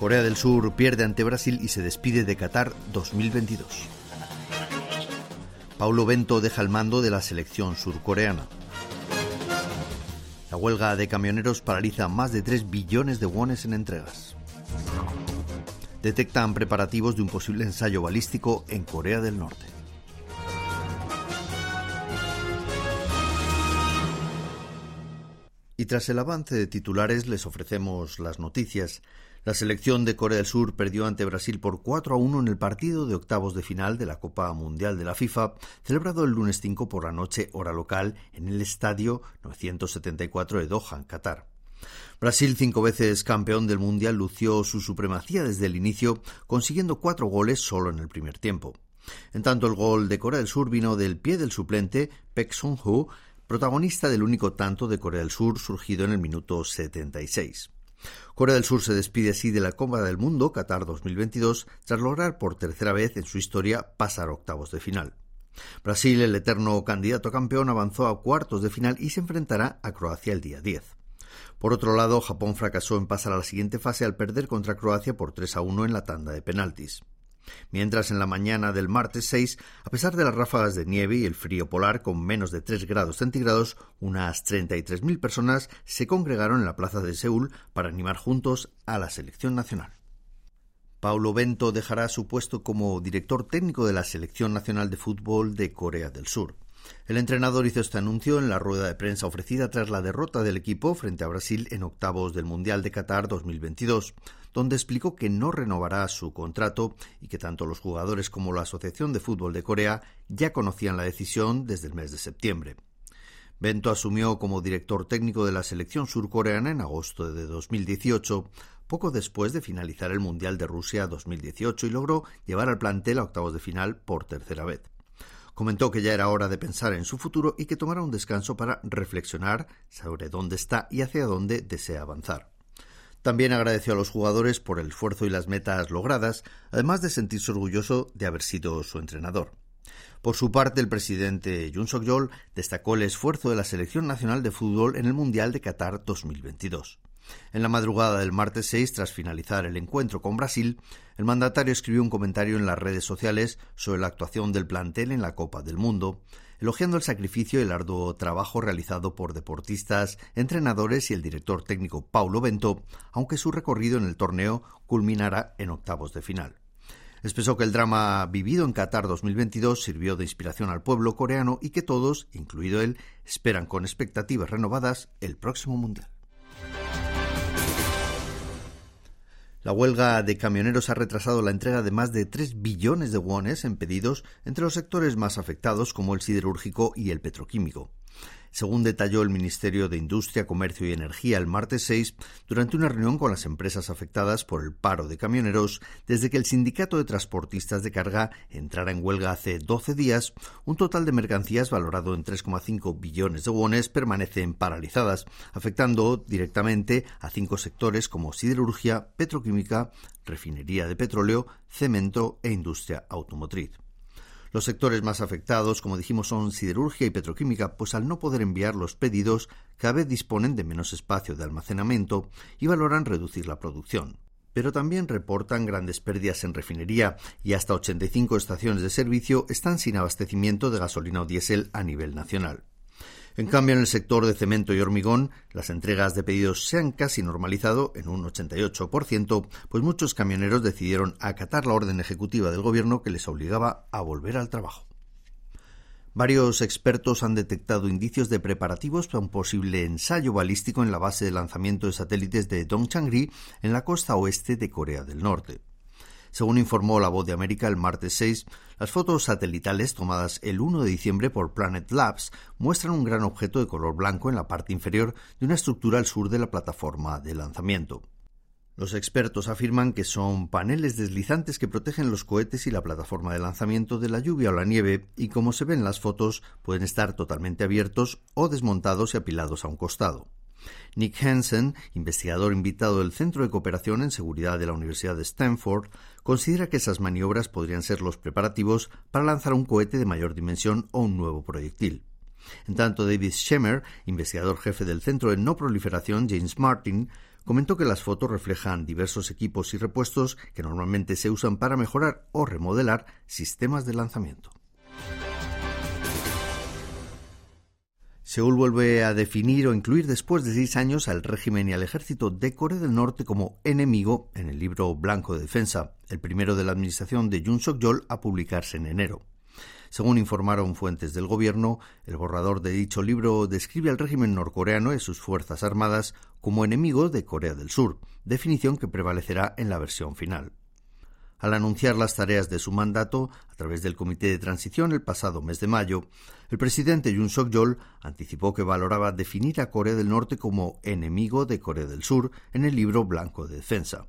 Corea del Sur pierde ante Brasil y se despide de Qatar 2022. Paulo Bento deja el mando de la selección surcoreana. La huelga de camioneros paraliza más de 3 billones de wones en entregas. Detectan preparativos de un posible ensayo balístico en Corea del Norte. Y tras el avance de titulares les ofrecemos las noticias. La selección de Corea del Sur perdió ante Brasil por 4 a 1 en el partido de octavos de final de la Copa Mundial de la FIFA, celebrado el lunes 5 por la noche hora local en el estadio 974 de Doha, en Qatar. Brasil, cinco veces campeón del Mundial, lució su supremacía desde el inicio, consiguiendo cuatro goles solo en el primer tiempo. En tanto, el gol de Corea del Sur vino del pie del suplente Pek Sung-ho, protagonista del único tanto de Corea del Sur surgido en el minuto 76. Corea del Sur se despide así de la Copa del Mundo Qatar 2022 tras lograr por tercera vez en su historia pasar octavos de final. Brasil, el eterno candidato campeón, avanzó a cuartos de final y se enfrentará a Croacia el día 10. Por otro lado, Japón fracasó en pasar a la siguiente fase al perder contra Croacia por 3 a 1 en la tanda de penaltis. Mientras en la mañana del martes 6, a pesar de las ráfagas de nieve y el frío polar con menos de 3 grados centígrados, unas 33.000 personas se congregaron en la plaza de Seúl para animar juntos a la selección nacional. Paulo Bento dejará su puesto como director técnico de la Selección Nacional de Fútbol de Corea del Sur. El entrenador hizo este anuncio en la rueda de prensa ofrecida tras la derrota del equipo frente a Brasil en octavos del Mundial de Qatar 2022, donde explicó que no renovará su contrato y que tanto los jugadores como la Asociación de Fútbol de Corea ya conocían la decisión desde el mes de septiembre. Bento asumió como director técnico de la selección surcoreana en agosto de 2018, poco después de finalizar el Mundial de Rusia 2018 y logró llevar al plantel a octavos de final por tercera vez. Comentó que ya era hora de pensar en su futuro y que tomará un descanso para reflexionar sobre dónde está y hacia dónde desea avanzar. También agradeció a los jugadores por el esfuerzo y las metas logradas, además de sentirse orgulloso de haber sido su entrenador. Por su parte, el presidente Jun Suk-yeol destacó el esfuerzo de la Selección Nacional de Fútbol en el Mundial de Qatar 2022. En la madrugada del martes 6, tras finalizar el encuentro con Brasil, el mandatario escribió un comentario en las redes sociales sobre la actuación del plantel en la Copa del Mundo, elogiando el sacrificio y el arduo trabajo realizado por deportistas, entrenadores y el director técnico Paulo Bento, aunque su recorrido en el torneo culminará en octavos de final. Expresó que el drama vivido en Qatar 2022 sirvió de inspiración al pueblo coreano y que todos, incluido él, esperan con expectativas renovadas el próximo Mundial. La huelga de camioneros ha retrasado la entrega de más de 3 billones de wones en pedidos entre los sectores más afectados como el siderúrgico y el petroquímico según detalló el Ministerio de Industria, Comercio y Energía el martes 6 durante una reunión con las empresas afectadas por el paro de camioneros desde que el Sindicato de Transportistas de Carga entrara en huelga hace 12 días, un total de mercancías valorado en 3,5 billones de wones permanecen paralizadas, afectando directamente a cinco sectores como siderurgia, petroquímica, refinería de petróleo, cemento e industria automotriz. Los sectores más afectados, como dijimos, son siderurgia y petroquímica, pues al no poder enviar los pedidos, cada vez disponen de menos espacio de almacenamiento y valoran reducir la producción. Pero también reportan grandes pérdidas en refinería y hasta 85 estaciones de servicio están sin abastecimiento de gasolina o diésel a nivel nacional. En cambio, en el sector de cemento y hormigón, las entregas de pedidos se han casi normalizado en un 88%, pues muchos camioneros decidieron acatar la orden ejecutiva del gobierno que les obligaba a volver al trabajo. Varios expertos han detectado indicios de preparativos para un posible ensayo balístico en la base de lanzamiento de satélites de Dongchangri en la costa oeste de Corea del Norte. Según informó La Voz de América el martes 6, las fotos satelitales tomadas el 1 de diciembre por Planet Labs muestran un gran objeto de color blanco en la parte inferior de una estructura al sur de la plataforma de lanzamiento. Los expertos afirman que son paneles deslizantes que protegen los cohetes y la plataforma de lanzamiento de la lluvia o la nieve y como se ven en las fotos pueden estar totalmente abiertos o desmontados y apilados a un costado. Nick Hansen, investigador invitado del Centro de Cooperación en Seguridad de la Universidad de Stanford, considera que esas maniobras podrían ser los preparativos para lanzar un cohete de mayor dimensión o un nuevo proyectil. En tanto, David Schemer, investigador jefe del Centro de No Proliferación James Martin, comentó que las fotos reflejan diversos equipos y repuestos que normalmente se usan para mejorar o remodelar sistemas de lanzamiento. Seúl vuelve a definir o incluir después de seis años al régimen y al ejército de Corea del Norte como enemigo en el libro blanco de defensa, el primero de la administración de Yoon Suk-yeol a publicarse en enero. Según informaron fuentes del gobierno, el borrador de dicho libro describe al régimen norcoreano y sus fuerzas armadas como enemigos de Corea del Sur, definición que prevalecerá en la versión final. Al anunciar las tareas de su mandato a través del Comité de Transición el pasado mes de mayo, el presidente Yoon Suk-yeol anticipó que valoraba definir a Corea del Norte como enemigo de Corea del Sur en el libro blanco de defensa.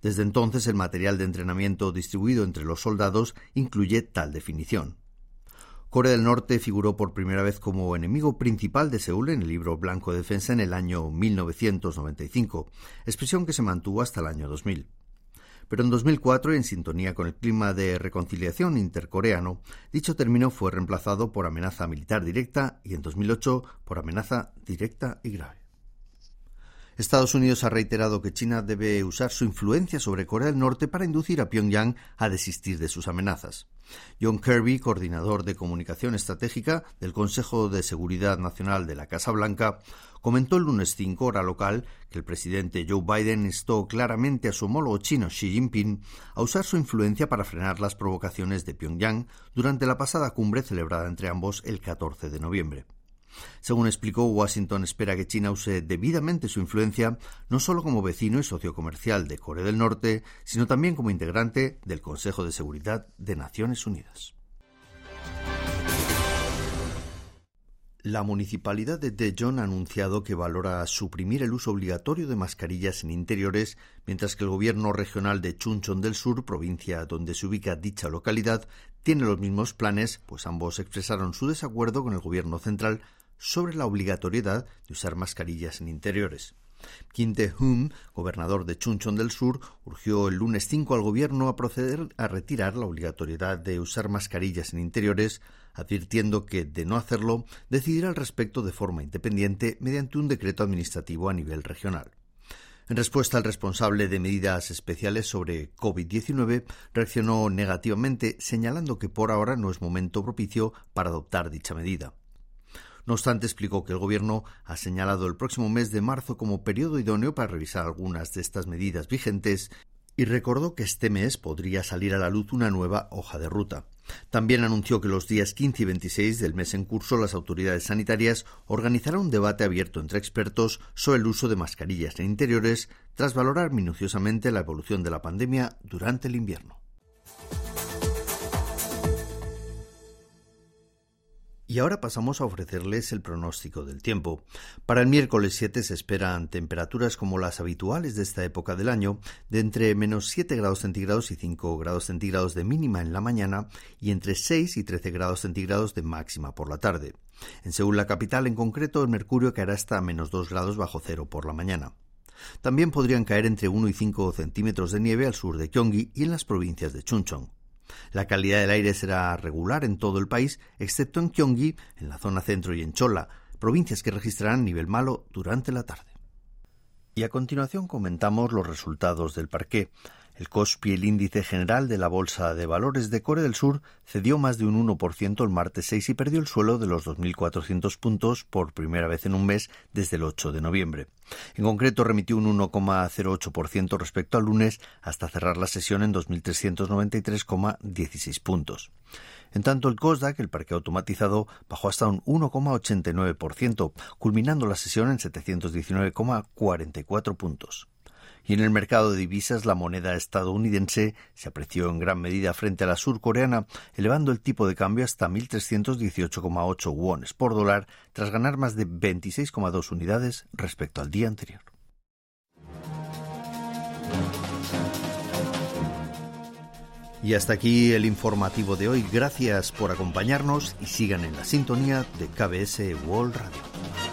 Desde entonces, el material de entrenamiento distribuido entre los soldados incluye tal definición. Corea del Norte figuró por primera vez como enemigo principal de Seúl en el libro Blanco de Defensa en el año 1995, expresión que se mantuvo hasta el año 2000. Pero en 2004, en sintonía con el clima de reconciliación intercoreano, dicho término fue reemplazado por amenaza militar directa y en 2008 por amenaza directa y grave. Estados Unidos ha reiterado que China debe usar su influencia sobre Corea del Norte para inducir a Pyongyang a desistir de sus amenazas. John Kirby, coordinador de comunicación estratégica del Consejo de Seguridad Nacional de la Casa Blanca, comentó el lunes 5 hora local que el presidente Joe Biden instó claramente a su homólogo chino Xi Jinping a usar su influencia para frenar las provocaciones de Pyongyang durante la pasada cumbre celebrada entre ambos el 14 de noviembre. Según explicó, Washington espera que China use debidamente su influencia no solo como vecino y socio comercial de Corea del Norte, sino también como integrante del Consejo de Seguridad de Naciones Unidas. La municipalidad de Daejeon ha anunciado que valora suprimir el uso obligatorio de mascarillas en interiores, mientras que el gobierno regional de Chuncheon del Sur, provincia donde se ubica dicha localidad, tiene los mismos planes, pues ambos expresaron su desacuerdo con el gobierno central sobre la obligatoriedad de usar mascarillas en interiores. Kim Tae-hum, gobernador de Chuncheon del Sur, urgió el lunes 5 al gobierno a proceder a retirar la obligatoriedad de usar mascarillas en interiores, advirtiendo que, de no hacerlo, decidirá al respecto de forma independiente mediante un decreto administrativo a nivel regional. En respuesta, el responsable de medidas especiales sobre COVID-19 reaccionó negativamente, señalando que por ahora no es momento propicio para adoptar dicha medida. No obstante, explicó que el Gobierno ha señalado el próximo mes de marzo como periodo idóneo para revisar algunas de estas medidas vigentes y recordó que este mes podría salir a la luz una nueva hoja de ruta. También anunció que los días 15 y 26 del mes en curso las autoridades sanitarias organizarán un debate abierto entre expertos sobre el uso de mascarillas en interiores tras valorar minuciosamente la evolución de la pandemia durante el invierno. Y ahora pasamos a ofrecerles el pronóstico del tiempo. Para el miércoles 7 se esperan temperaturas como las habituales de esta época del año, de entre menos 7 grados centígrados y 5 grados centígrados de mínima en la mañana y entre 6 y 13 grados centígrados de máxima por la tarde. En Seúl, la capital, en concreto, el mercurio caerá hasta menos 2 grados bajo cero por la mañana. También podrían caer entre 1 y 5 centímetros de nieve al sur de Gyeonggi y en las provincias de Chuncheon. La calidad del aire será regular en todo el país, excepto en Gyeonggi, en la zona centro y en Cholla, provincias que registrarán nivel malo durante la tarde. Y a continuación comentamos los resultados del parqué. El COSPI, el índice general de la Bolsa de Valores de Corea del Sur, cedió más de un 1% el martes 6 y perdió el suelo de los 2.400 puntos por primera vez en un mes desde el 8 de noviembre. En concreto, remitió un 1,08% respecto al lunes hasta cerrar la sesión en 2.393,16 puntos. En tanto, el COSDAC, el parque automatizado, bajó hasta un 1,89%, culminando la sesión en 719,44 puntos y en el mercado de divisas, la moneda estadounidense se apreció en gran medida frente a la surcoreana, elevando el tipo de cambio hasta 1.318,8 wones por dólar, tras ganar más de 26,2 unidades respecto al día anterior. Y hasta aquí el informativo de hoy. Gracias por acompañarnos y sigan en la sintonía de KBS World Radio.